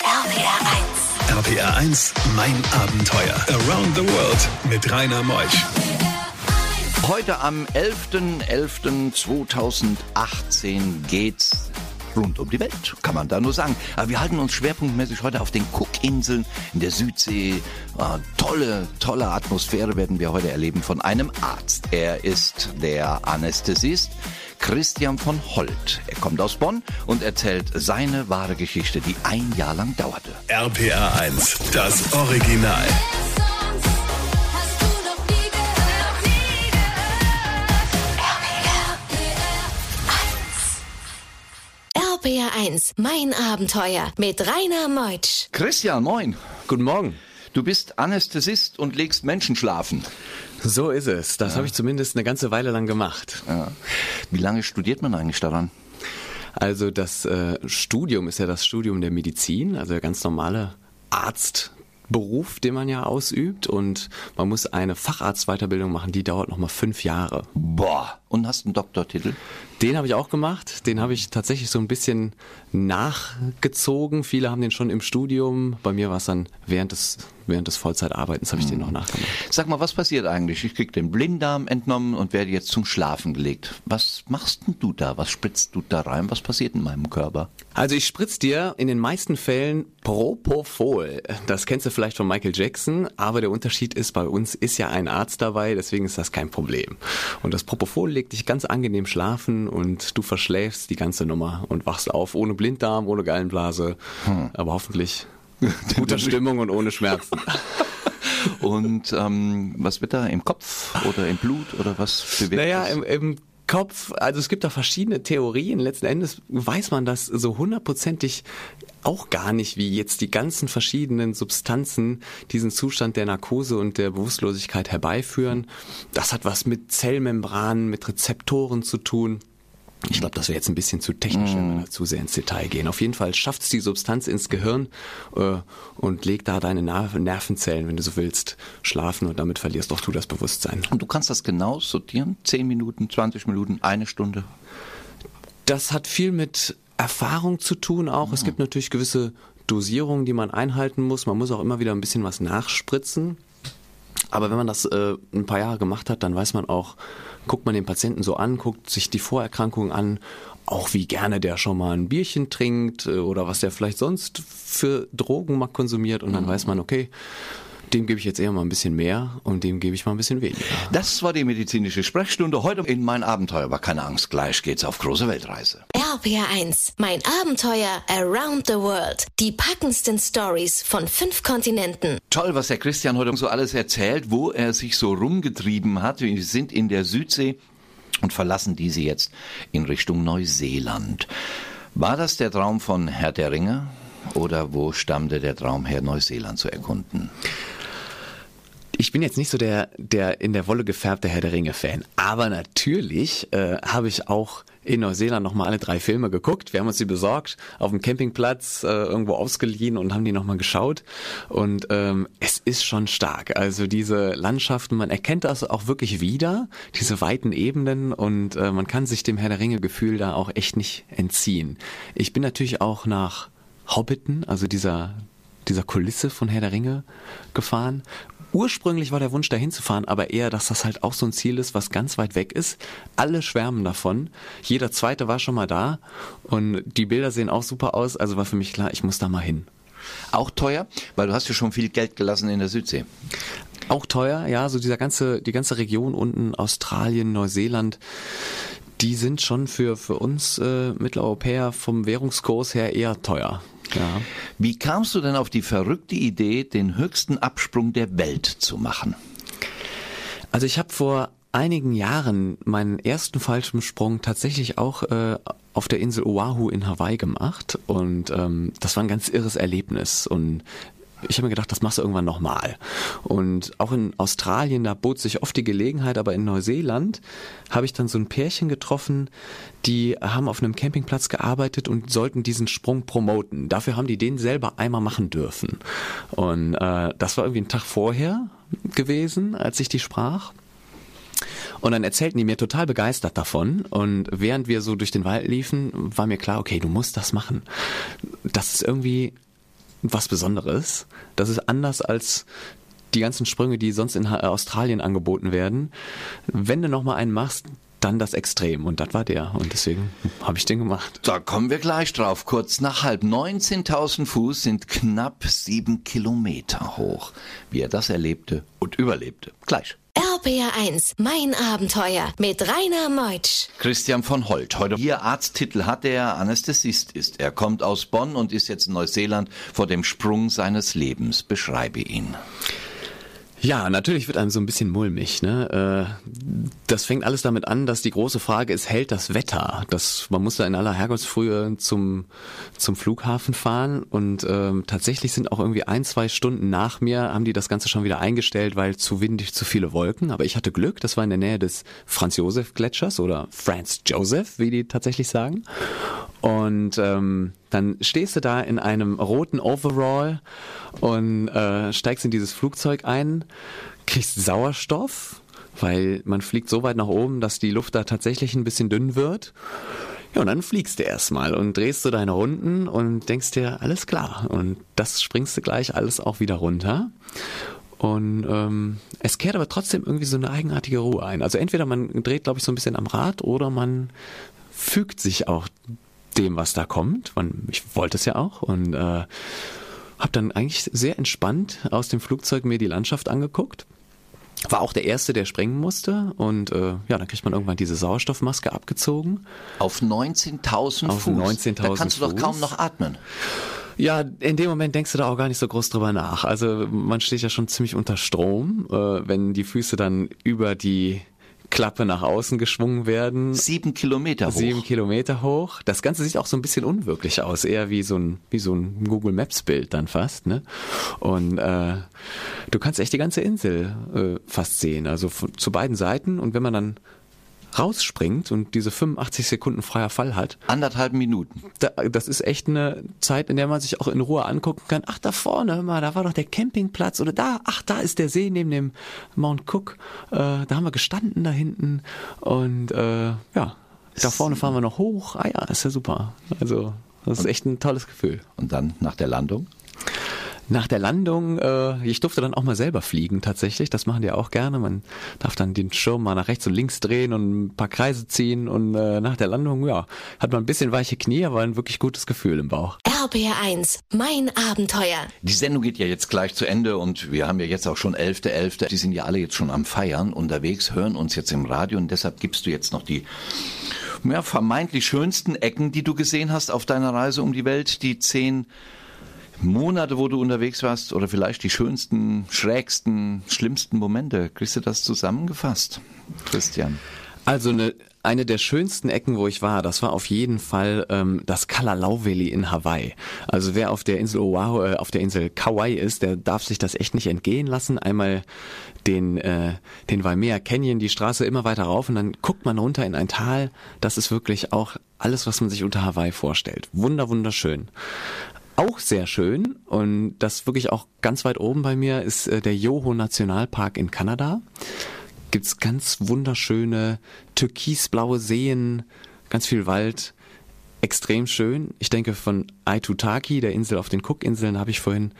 RPR 1. RPR 1, mein Abenteuer. Around the World mit Rainer Meusch. Heute am 11.11.2018 geht's rund um die Welt, kann man da nur sagen. Aber wir halten uns schwerpunktmäßig heute auf den Cookinseln in der Südsee. Ah, tolle, tolle Atmosphäre werden wir heute erleben von einem Arzt. Er ist der Anästhesist. Christian von Holt. Er kommt aus Bonn und erzählt seine wahre Geschichte, die ein Jahr lang dauerte. RPR 1, das Original. RPR 1, mein Abenteuer mit Rainer Meutsch. Christian, moin. Guten Morgen. Du bist Anästhesist und legst Menschen schlafen. So ist es. Das ja. habe ich zumindest eine ganze Weile lang gemacht. Ja. Wie lange studiert man eigentlich daran? Also das äh, Studium ist ja das Studium der Medizin, also der ganz normale Arzt Beruf, den man ja ausübt und man muss eine Facharztweiterbildung machen, die dauert nochmal fünf Jahre. Boah, und hast einen Doktortitel? Den habe ich auch gemacht, den habe ich tatsächlich so ein bisschen nachgezogen. Viele haben den schon im Studium, bei mir war es dann während des, während des Vollzeitarbeitens habe ich den noch nachgemacht. Sag mal, was passiert eigentlich? Ich krieg den Blinddarm entnommen und werde jetzt zum Schlafen gelegt. Was machst denn du da? Was spritzt du da rein? Was passiert in meinem Körper? Also ich spritze dir in den meisten Fällen Propofol. Das kennst du vielleicht von Michael Jackson, aber der Unterschied ist, bei uns ist ja ein Arzt dabei, deswegen ist das kein Problem. Und das Propofol legt dich ganz angenehm schlafen und du verschläfst die ganze Nummer und wachst auf ohne Blinddarm, ohne Gallenblase, hm. aber hoffentlich guter Stimmung und ohne Schmerzen. Und ähm, was wird da im Kopf oder im Blut oder was bewirkt Naja, im, im Kopf, also es gibt da verschiedene Theorien. Letzten Endes weiß man das so hundertprozentig auch gar nicht, wie jetzt die ganzen verschiedenen Substanzen diesen Zustand der Narkose und der Bewusstlosigkeit herbeiführen. Das hat was mit Zellmembranen, mit Rezeptoren zu tun. Ich glaube, das wäre jetzt ein bisschen zu technisch, wenn wir mm. da zu sehr ins Detail gehen. Auf jeden Fall schafft es die Substanz ins Gehirn äh, und legt da deine Nervenzellen, wenn du so willst, schlafen und damit verlierst doch du das Bewusstsein. Und du kannst das genau sortieren? Zehn Minuten, 20 Minuten, eine Stunde? Das hat viel mit Erfahrung zu tun auch. Mhm. Es gibt natürlich gewisse Dosierungen, die man einhalten muss. Man muss auch immer wieder ein bisschen was nachspritzen. Aber wenn man das äh, ein paar Jahre gemacht hat, dann weiß man auch, guckt man den Patienten so an, guckt sich die Vorerkrankungen an, auch wie gerne der schon mal ein Bierchen trinkt äh, oder was der vielleicht sonst für Drogen mal konsumiert und dann mhm. weiß man, okay, dem gebe ich jetzt eher mal ein bisschen mehr und dem gebe ich mal ein bisschen weniger. Das war die medizinische Sprechstunde heute in mein Abenteuer. Aber keine Angst, gleich geht's auf große Weltreise. RPR1, mein Abenteuer around the world. Die packendsten Stories von fünf Kontinenten. Toll, was der Christian heute so alles erzählt, wo er sich so rumgetrieben hat. Wir sind in der Südsee und verlassen diese jetzt in Richtung Neuseeland. War das der Traum von Herr der Ringe? Oder wo stammte der Traum her, Neuseeland zu erkunden? Ich bin jetzt nicht so der, der in der Wolle gefärbte Herr der Ringe-Fan, aber natürlich äh, habe ich auch in Neuseeland nochmal alle drei Filme geguckt. Wir haben uns die besorgt, auf dem Campingplatz äh, irgendwo ausgeliehen und haben die nochmal geschaut. Und ähm, es ist schon stark. Also diese Landschaften, man erkennt das auch wirklich wieder, diese weiten Ebenen und äh, man kann sich dem Herr der Ringe-Gefühl da auch echt nicht entziehen. Ich bin natürlich auch nach Hobbiten, also dieser dieser Kulisse von Herr der Ringe gefahren Ursprünglich war der Wunsch dahin zu fahren, aber eher, dass das halt auch so ein Ziel ist, was ganz weit weg ist. Alle schwärmen davon. Jeder zweite war schon mal da und die Bilder sehen auch super aus. Also war für mich klar, ich muss da mal hin. Auch teuer, weil du hast ja schon viel Geld gelassen in der Südsee. Auch teuer, ja, so dieser ganze, die ganze Region unten, Australien, Neuseeland, die sind schon für, für uns äh, Mitteleuropäer vom Währungskurs her eher teuer. Ja. Wie kamst du denn auf die verrückte Idee, den höchsten Absprung der Welt zu machen? Also ich habe vor einigen Jahren meinen ersten Fallschirmsprung tatsächlich auch äh, auf der Insel Oahu in Hawaii gemacht und ähm, das war ein ganz irres Erlebnis und ich habe mir gedacht, das machst du irgendwann nochmal. Und auch in Australien, da bot sich oft die Gelegenheit, aber in Neuseeland habe ich dann so ein Pärchen getroffen, die haben auf einem Campingplatz gearbeitet und sollten diesen Sprung promoten. Dafür haben die den selber einmal machen dürfen. Und äh, das war irgendwie ein Tag vorher gewesen, als ich die sprach. Und dann erzählten die mir total begeistert davon. Und während wir so durch den Wald liefen, war mir klar, okay, du musst das machen. Das ist irgendwie was Besonderes. Das ist anders als die ganzen Sprünge, die sonst in Australien angeboten werden. Wenn du nochmal einen machst, dann das Extrem und das war der und deswegen habe ich den gemacht. Da kommen wir gleich drauf. Kurz nach halb 19.000 Fuß sind knapp sieben Kilometer hoch. Wie er das erlebte und überlebte. Gleich. RPR1, mein Abenteuer mit Rainer Meutsch. Christian von Holt, heute hier Arzttitel hat er, Anästhesist ist. Er kommt aus Bonn und ist jetzt in Neuseeland vor dem Sprung seines Lebens. Beschreibe ihn. Ja, natürlich wird einem so ein bisschen mulmig. Ne? Äh, das fängt alles damit an, dass die große Frage ist, hält das Wetter? Das, man muss da in aller Herrgottsfrühe zum, zum Flughafen fahren und ähm, tatsächlich sind auch irgendwie ein, zwei Stunden nach mir, haben die das Ganze schon wieder eingestellt, weil zu windig, zu viele Wolken. Aber ich hatte Glück, das war in der Nähe des Franz-Josef-Gletschers oder Franz Joseph, wie die tatsächlich sagen. Und ähm, dann stehst du da in einem roten Overall und äh, steigst in dieses Flugzeug ein, kriegst Sauerstoff, weil man fliegt so weit nach oben, dass die Luft da tatsächlich ein bisschen dünn wird. Ja, und dann fliegst du erstmal und drehst du deine Runden und denkst dir, alles klar. Und das springst du gleich alles auch wieder runter. Und ähm, es kehrt aber trotzdem irgendwie so eine eigenartige Ruhe ein. Also entweder man dreht, glaube ich, so ein bisschen am Rad oder man fügt sich auch dem, was da kommt. Ich wollte es ja auch und äh, habe dann eigentlich sehr entspannt aus dem Flugzeug mir die Landschaft angeguckt. War auch der Erste, der sprengen musste. Und äh, ja, dann kriegt man irgendwann diese Sauerstoffmaske abgezogen. Auf 19.000 Fuß? 19.000 Da kannst du doch kaum noch atmen. Ja, in dem Moment denkst du da auch gar nicht so groß drüber nach. Also man steht ja schon ziemlich unter Strom, äh, wenn die Füße dann über die Klappe nach außen geschwungen werden. Sieben Kilometer hoch. Sieben Kilometer hoch. Das Ganze sieht auch so ein bisschen unwirklich aus, eher wie so ein, wie so ein Google Maps Bild dann fast, ne? Und äh, du kannst echt die ganze Insel äh, fast sehen, also zu beiden Seiten. Und wenn man dann rausspringt und diese 85 Sekunden freier Fall hat. Anderthalb Minuten. Da, das ist echt eine Zeit, in der man sich auch in Ruhe angucken kann. Ach, da vorne, hör mal, da war doch der Campingplatz oder da, ach, da ist der See neben dem Mount Cook. Äh, da haben wir gestanden da hinten und äh, ja, da vorne fahren wir noch hoch. Ah ja, ist ja super. Also, das ist echt ein tolles Gefühl. Und dann nach der Landung? Nach der Landung, äh, ich durfte dann auch mal selber fliegen tatsächlich. Das machen die auch gerne. Man darf dann den Schirm mal nach rechts und links drehen und ein paar Kreise ziehen. Und äh, nach der Landung, ja, hat man ein bisschen weiche Knie, aber ein wirklich gutes Gefühl im Bauch. RBR1, mein Abenteuer. Die Sendung geht ja jetzt gleich zu Ende und wir haben ja jetzt auch schon 11.11. .11. Die sind ja alle jetzt schon am Feiern unterwegs, hören uns jetzt im Radio und deshalb gibst du jetzt noch die ja, vermeintlich schönsten Ecken, die du gesehen hast auf deiner Reise um die Welt, die zehn Monate, wo du unterwegs warst oder vielleicht die schönsten, schrägsten, schlimmsten Momente. Kriegst du das zusammengefasst, Christian? Also eine, eine der schönsten Ecken, wo ich war, das war auf jeden Fall ähm, das Kalalau Valley in Hawaii. Also wer auf der Insel Oahu, äh, auf der Insel Kauai ist, der darf sich das echt nicht entgehen lassen. Einmal den, äh, den Waimea Canyon, die Straße immer weiter rauf und dann guckt man runter in ein Tal. Das ist wirklich auch alles, was man sich unter Hawaii vorstellt. Wunder, wunderschön. Auch sehr schön und das wirklich auch ganz weit oben bei mir ist äh, der Yoho Nationalpark in Kanada. Gibt's ganz wunderschöne türkisblaue Seen, ganz viel Wald, extrem schön. Ich denke von Aitutaki, der Insel auf den Cookinseln, habe ich vorhin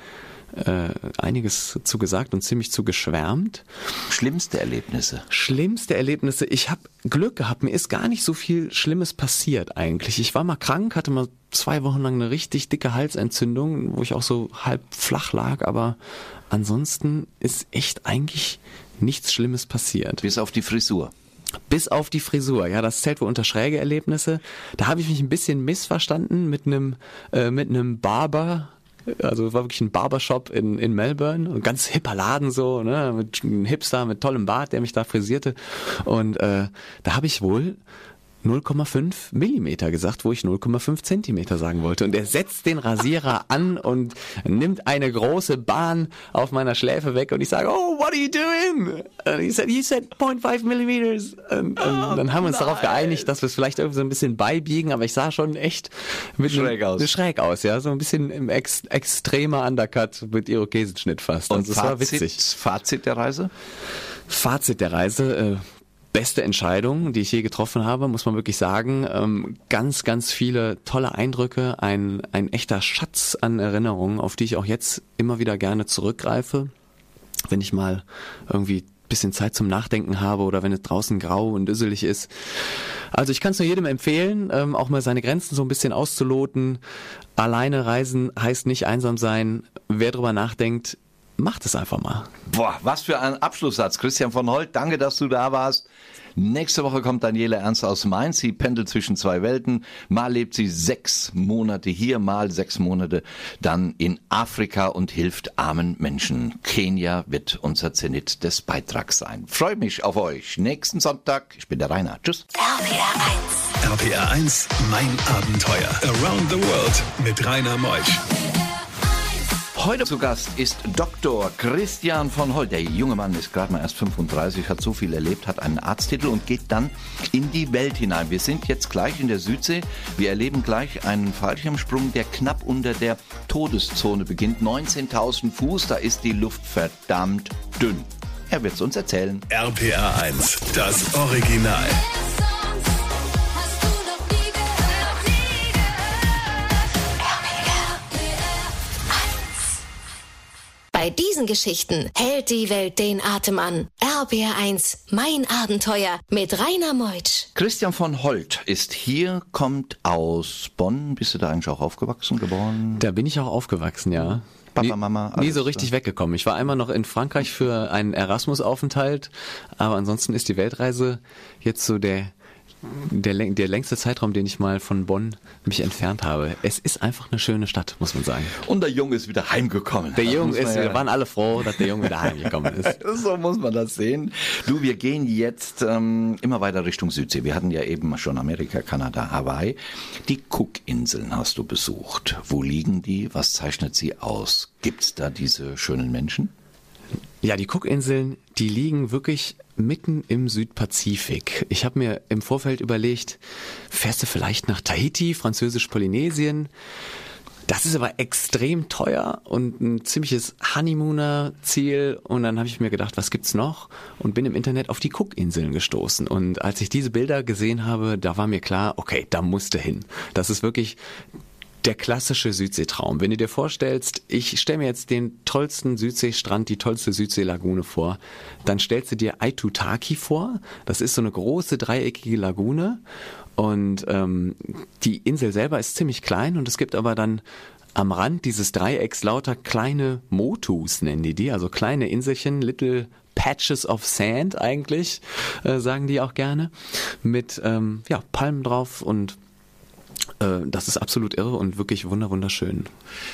äh, einiges zu gesagt und ziemlich zu geschwärmt. Schlimmste Erlebnisse? Schlimmste Erlebnisse. Ich habe Glück gehabt. Mir ist gar nicht so viel Schlimmes passiert eigentlich. Ich war mal krank, hatte mal zwei Wochen lang eine richtig dicke Halsentzündung, wo ich auch so halb flach lag. Aber ansonsten ist echt eigentlich nichts Schlimmes passiert. Bis auf die Frisur. Bis auf die Frisur, ja, das zählt wohl unter schräge Erlebnisse. Da habe ich mich ein bisschen missverstanden mit einem äh, mit einem Barber, also war wirklich ein Barbershop in, in Melbourne, ein ganz hipper Laden so, ne, mit einem Hipster mit tollem Bart, der mich da frisierte. Und äh, da habe ich wohl 0,5 Millimeter gesagt, wo ich 0,5 Zentimeter sagen wollte. Und er setzt den Rasierer an und nimmt eine große Bahn auf meiner Schläfe weg und ich sage, oh, what are you doing? Und he said, you said 0.5 millimeters. Und, und oh, dann haben wir uns nein. darauf geeinigt, dass wir es vielleicht irgendwie so ein bisschen beibiegen, aber ich sah schon echt mit schräg einem, aus. Schräg aus, ja, so ein bisschen im ex, extremer Undercut mit Irokesenschnitt fast. Und also, Fazit, Fazit der Reise? Fazit der Reise, äh, beste Entscheidung, die ich je getroffen habe, muss man wirklich sagen. Ähm, ganz, ganz viele tolle Eindrücke, ein, ein echter Schatz an Erinnerungen, auf die ich auch jetzt immer wieder gerne zurückgreife, wenn ich mal irgendwie bisschen Zeit zum Nachdenken habe oder wenn es draußen grau und düsselig ist. Also ich kann es nur jedem empfehlen, ähm, auch mal seine Grenzen so ein bisschen auszuloten. Alleine reisen heißt nicht einsam sein. Wer drüber nachdenkt, macht es einfach mal. Boah, was für ein Abschlusssatz. Christian von Holt, danke, dass du da warst. Nächste Woche kommt Daniela Ernst aus Mainz. Sie pendelt zwischen zwei Welten. Mal lebt sie sechs Monate hier, mal sechs Monate dann in Afrika und hilft armen Menschen. Kenia wird unser Zenit des Beitrags sein. Freue mich auf euch. Nächsten Sonntag. Ich bin der Rainer. Tschüss. RPR 1. RPR 1, mein Abenteuer. Around the World mit Rainer Meusch. Heute zu Gast ist Dr. Christian von Holt. Der junge Mann ist gerade mal erst 35, hat so viel erlebt, hat einen Arzttitel und geht dann in die Welt hinein. Wir sind jetzt gleich in der Südsee. Wir erleben gleich einen Fallschirmsprung, der knapp unter der Todeszone beginnt. 19.000 Fuß, da ist die Luft verdammt dünn. Er wird es uns erzählen. RPR 1, das Original. Bei diesen Geschichten hält die Welt den Atem an. RBR1, mein Abenteuer mit Rainer Meutsch. Christian von Holt ist hier, kommt aus Bonn. Bist du da eigentlich auch aufgewachsen, geboren? Da bin ich auch aufgewachsen, ja. Papa, Mama, Nie so richtig da. weggekommen. Ich war einmal noch in Frankreich für einen Erasmus-Aufenthalt, aber ansonsten ist die Weltreise jetzt so der, der, der längste Zeitraum, den ich mal von Bonn mich entfernt habe. Es ist einfach eine schöne Stadt, muss man sagen. Und der Junge ist wieder heimgekommen. Der Junge ist, ja- wir waren alle froh, dass der Junge wieder heimgekommen ist. So muss man das sehen. Du, wir gehen jetzt ähm, immer weiter Richtung Südsee. Wir hatten ja eben schon Amerika, Kanada, Hawaii. Die Cookinseln hast du besucht. Wo liegen die? Was zeichnet sie aus? Gibt's da diese schönen Menschen? Ja, die Cookinseln, die liegen wirklich mitten im Südpazifik. Ich habe mir im Vorfeld überlegt, fährst du vielleicht nach Tahiti, französisch-Polynesien? Das ist aber extrem teuer und ein ziemliches Honeymooner-Ziel. Und dann habe ich mir gedacht, was gibt's noch? Und bin im Internet auf die Cookinseln gestoßen. Und als ich diese Bilder gesehen habe, da war mir klar, okay, da musste hin. Das ist wirklich der klassische Südseetraum. Wenn du dir vorstellst, ich stelle mir jetzt den tollsten Südseestrand, die tollste Südseelagune vor, dann stellst du dir Aitutaki vor. Das ist so eine große dreieckige Lagune und ähm, die Insel selber ist ziemlich klein und es gibt aber dann am Rand dieses Dreiecks lauter kleine Motus, nennen die die, also kleine Inselchen, little Patches of Sand eigentlich, äh, sagen die auch gerne, mit ähm, ja, Palmen drauf und äh, das ist absolut irre und wirklich wunder wunderschön.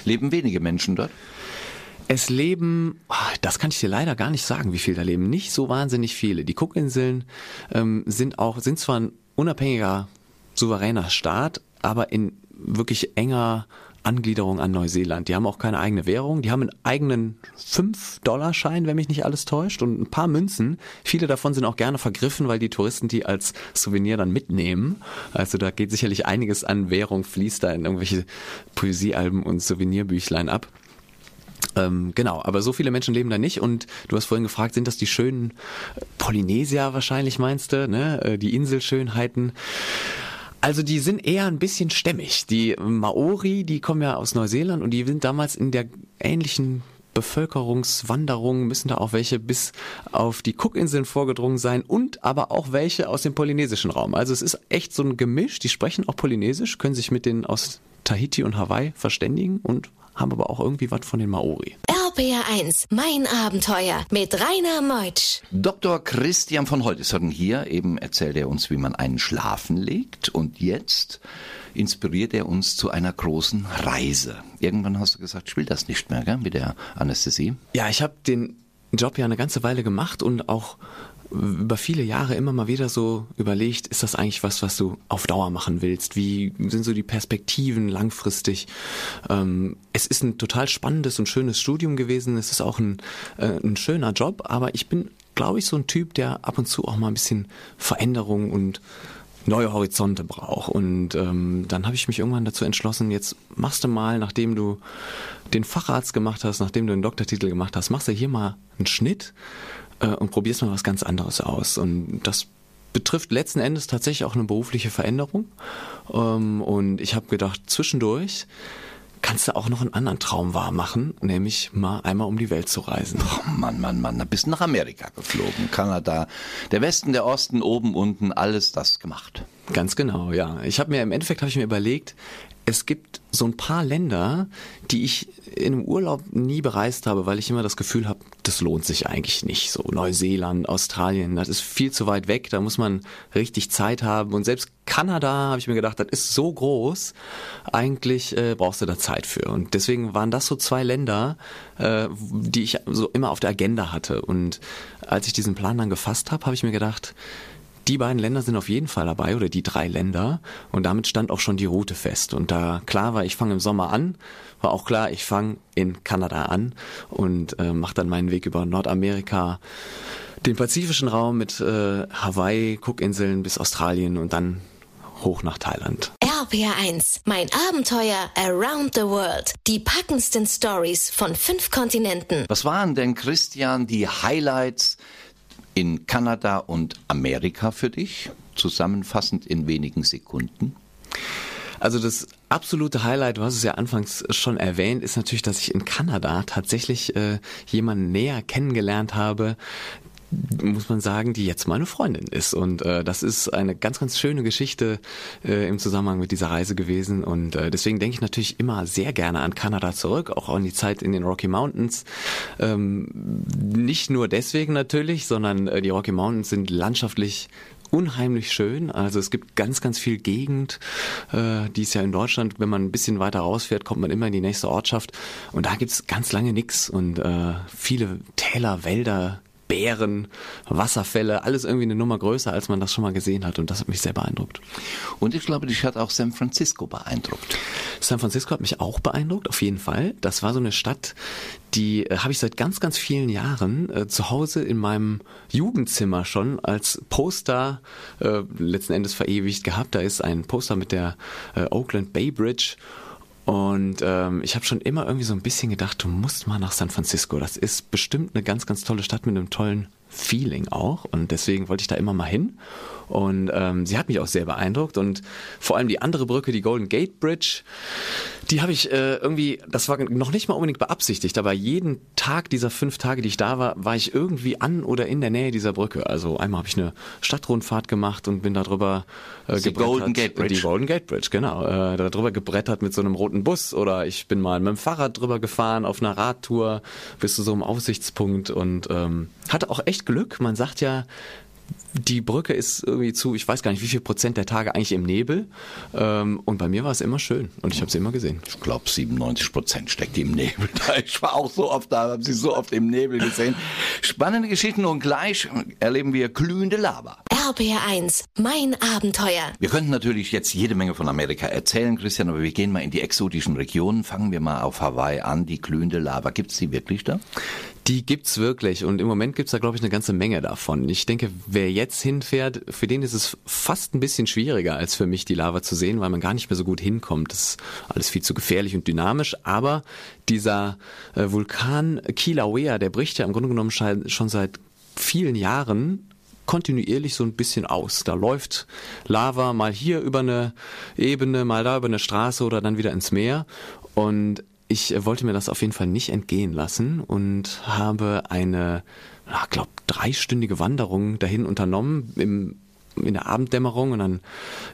Leben wenige Menschen dort? Es leben, ah, das kann ich dir leider gar nicht sagen, wie viel da leben. Nicht so wahnsinnig viele. Die Cookinseln ähm, sind auch, sind zwar ein unabhängiger, souveräner Staat, aber in wirklich enger Angliederung an Neuseeland. Die haben auch keine eigene Währung. Die haben einen eigenen 5-Dollar-Schein, wenn mich nicht alles täuscht, und ein paar Münzen. Viele davon sind auch gerne vergriffen, weil die Touristen die als Souvenir dann mitnehmen. Also da geht sicherlich einiges an Währung, fließt da in irgendwelche Poesiealben und Souvenirbüchlein ab. Ähm, genau, aber so viele Menschen leben da nicht und du hast vorhin gefragt, sind das die schönen Polynesier wahrscheinlich meinst du, ne? Äh, Die Inselschönheiten. Also die sind eher ein bisschen stämmig. Die Maori, die kommen ja aus Neuseeland und die sind damals in der ähnlichen Bevölkerungswanderung, müssen da auch welche bis auf die Cookinseln vorgedrungen sein und aber auch welche aus dem polynesischen Raum. Also es ist echt so ein Gemisch, die sprechen auch polynesisch, können sich mit denen aus Tahiti und Hawaii verständigen und haben aber auch irgendwie was von den Maori. RBR1, mein Abenteuer mit Rainer Meutsch. Dr. Christian von Holt ist heute hier. Eben erzählt er uns, wie man einen schlafen legt. Und jetzt inspiriert er uns zu einer großen Reise. Irgendwann hast du gesagt, ich will das nicht mehr, gell, mit der Anästhesie. Ja, ich habe den Job ja eine ganze Weile gemacht und auch über viele Jahre immer mal wieder so überlegt, ist das eigentlich was, was du auf Dauer machen willst? Wie sind so die Perspektiven langfristig? Ähm, es ist ein total spannendes und schönes Studium gewesen. Es ist auch ein, äh, ein schöner Job, aber ich bin, glaube ich, so ein Typ, der ab und zu auch mal ein bisschen Veränderung und neue Horizonte braucht. Und ähm, dann habe ich mich irgendwann dazu entschlossen, jetzt machst du mal, nachdem du den Facharzt gemacht hast, nachdem du den Doktortitel gemacht hast, machst du hier mal einen Schnitt äh, und probierst mal was ganz anderes aus. Und das betrifft letzten Endes tatsächlich auch eine berufliche Veränderung. Ähm, und ich habe gedacht, zwischendurch kannst du auch noch einen anderen Traum wahr machen, nämlich mal einmal um die Welt zu reisen. Oh Mann, Mann, Mann, da bist du nach Amerika geflogen. Kanada, der Westen, der Osten, oben, unten, alles das gemacht. Ganz genau, ja. Ich habe mir im Endeffekt habe ich mir überlegt, es gibt so ein paar Länder, die ich in einem Urlaub nie bereist habe, weil ich immer das Gefühl habe, das lohnt sich eigentlich nicht. So Neuseeland, Australien, das ist viel zu weit weg, da muss man richtig Zeit haben. Und selbst Kanada habe ich mir gedacht, das ist so groß, eigentlich äh, brauchst du da Zeit für. Und deswegen waren das so zwei Länder, äh, die ich so immer auf der Agenda hatte. Und als ich diesen Plan dann gefasst habe, habe ich mir gedacht, die beiden Länder sind auf jeden Fall dabei oder die drei Länder und damit stand auch schon die Route fest. Und da klar war, ich fange im Sommer an, war auch klar, ich fange in Kanada an und äh, mache dann meinen Weg über Nordamerika, den pazifischen Raum mit äh, Hawaii, Cookinseln bis Australien und dann hoch nach Thailand. RPR1, mein Abenteuer around the world. Die packendsten Stories von fünf Kontinenten. Was waren denn, Christian, die Highlights in Kanada und Amerika für dich? Zusammenfassend in wenigen Sekunden. Also das absolute Highlight, du hast es ja anfangs schon erwähnt, ist natürlich, dass ich in Kanada tatsächlich äh, jemanden näher kennengelernt habe, muss man sagen, die jetzt meine Freundin ist. Und äh, das ist eine ganz, ganz schöne Geschichte äh, im Zusammenhang mit dieser Reise gewesen. Und äh, deswegen denke ich natürlich immer sehr gerne an Kanada zurück, auch an die Zeit in den Rocky Mountains. Ähm, nicht nur deswegen natürlich, sondern äh, die Rocky Mountains sind landschaftlich unheimlich schön. Also es gibt ganz, ganz viel Gegend, äh, die ist ja in Deutschland, wenn man ein bisschen weiter rausfährt, kommt man immer in die nächste Ortschaft. Und da gibt's ganz lange nix und äh, viele Täler, Wälder, Bären, Wasserfälle, alles irgendwie eine Nummer größer, als man das schon mal gesehen hat. Und das hat mich sehr beeindruckt. Und ich glaube, dich hat auch San Francisco beeindruckt. San Francisco hat mich auch beeindruckt, auf jeden Fall. Das war so eine Stadt, die äh, habe ich seit ganz, ganz vielen Jahren äh, zu Hause in meinem Jugendzimmer schon als Poster äh, letzten Endes verewigt gehabt. Da ist ein Poster mit der äh, Oakland Bay Bridge. Und ähm, ich habe schon immer irgendwie so ein bisschen gedacht, du musst mal nach San Francisco. Das ist bestimmt eine ganz, ganz tolle Stadt mit einem tollen Feeling auch. Und deswegen wollte ich da immer mal hin. Und ähm, sie hat mich auch sehr beeindruckt. Und vor allem die andere Brücke, die Golden Gate Bridge, die habe ich äh, irgendwie, das war noch nicht mal unbedingt beabsichtigt, aber jeden Tag dieser fünf Tage, die ich da war, war ich irgendwie an oder in der Nähe dieser Brücke. Also einmal habe ich eine Stadtrundfahrt gemacht und bin da drüber äh, Die gebrettert. Golden Gate Bridge. Die Golden Gate Bridge, genau. Äh, da drüber gebrettert mit so einem roten Bus oder ich bin mal mit dem Fahrrad drüber gefahren auf einer Radtour bis zu so einem Aussichtspunkt und ähm, hatte auch echt Glück. Man sagt ja, die Brücke ist irgendwie zu, ich weiß gar nicht, wie viel Prozent der Tage eigentlich im Nebel. Ähm, und bei mir war es immer schön und ich habe sie immer gesehen. Ich glaube, 97 Prozent steckt im Nebel da. Ich war auch so oft da, habe sie so oft im Nebel gesehen. Spannende Geschichten und gleich erleben wir glühende Lava. RPR1, mein Abenteuer. Wir könnten natürlich jetzt jede Menge von Amerika erzählen, Christian, aber wir gehen mal in die exotischen Regionen. Fangen wir mal auf Hawaii an. Die glühende Lava, gibt's die wirklich da? Die gibt's wirklich und im Moment gibt's da glaube ich eine ganze Menge davon. Ich denke, wer jetzt hinfährt, für den ist es fast ein bisschen schwieriger als für mich die Lava zu sehen, weil man gar nicht mehr so gut hinkommt. Das ist alles viel zu gefährlich und dynamisch, aber dieser äh, Vulkan Kilauea, der bricht ja im Grunde genommen schon seit vielen Jahren kontinuierlich so ein bisschen aus. Da läuft Lava mal hier über eine Ebene, mal da über eine Straße oder dann wieder ins Meer und ich äh, wollte mir das auf jeden Fall nicht entgehen lassen und habe eine, ich glaube, dreistündige Wanderung dahin unternommen im in der Abenddämmerung und dann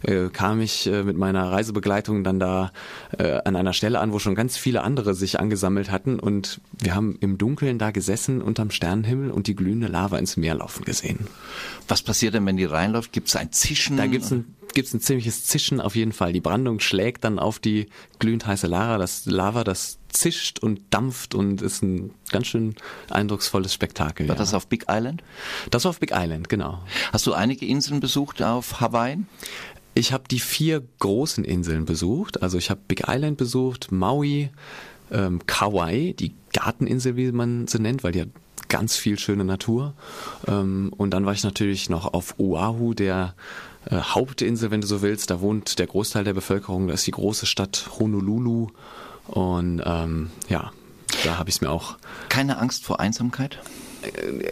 äh, kam ich äh, mit meiner Reisebegleitung dann da äh, an einer Stelle an, wo schon ganz viele andere sich angesammelt hatten und wir haben im Dunkeln da gesessen unterm Sternenhimmel und die glühende Lava ins Meer laufen gesehen. Was passiert denn, wenn die reinläuft? Gibt's ein Zischen? Da gibt's ein gibt's ein ziemliches Zischen auf jeden Fall. Die Brandung schlägt dann auf die glühend heiße Lava. Das Lava, das zischt und dampft und ist ein ganz schön eindrucksvolles Spektakel. War ja. das auf Big Island? das war auf Big Island, genau. Hast du einige Inseln besucht auf Hawaii? Ich habe die vier großen Inseln besucht. Also ich habe Big Island besucht, Maui, ähm, Kauai, die Garteninsel, wie man sie nennt, weil die hat ganz viel schöne Natur. Ähm, und dann war ich natürlich noch auf Oahu, der Hauptinsel, wenn du so willst. Da wohnt der Großteil der Bevölkerung. Das ist die große Stadt Honolulu. Und ähm, ja, da habe ich es mir auch Keine Angst vor Einsamkeit?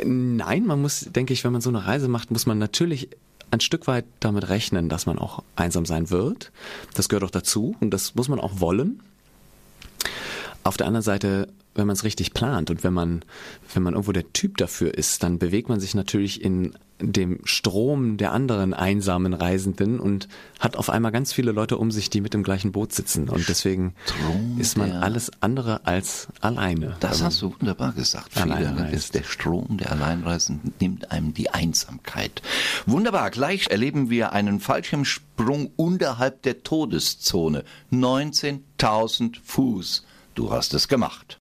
Nein, man muss, denke ich, wenn man so eine Reise macht, muss man natürlich ein Stück weit damit rechnen, dass man auch einsam sein wird. Das gehört auch dazu und das muss man auch wollen. Auf der anderen Seite, wenn man es richtig plant und wenn man, wenn man irgendwo der Typ dafür ist, dann bewegt man sich natürlich in dem Strom der anderen einsamen Reisenden und hat auf einmal ganz viele Leute um sich, die mit im gleichen Boot sitzen. Und deswegen Strom ist man alles andere als alleine. Das man- hast du wunderbar gesagt. Viele, reist. der Strom der Alleinreisenden nimmt einem die Einsamkeit. Wunderbar. Gleich erleben wir einen Fallschirmsprung unterhalb der Todeszone. 19.000 Fuß. Du hast es gemacht.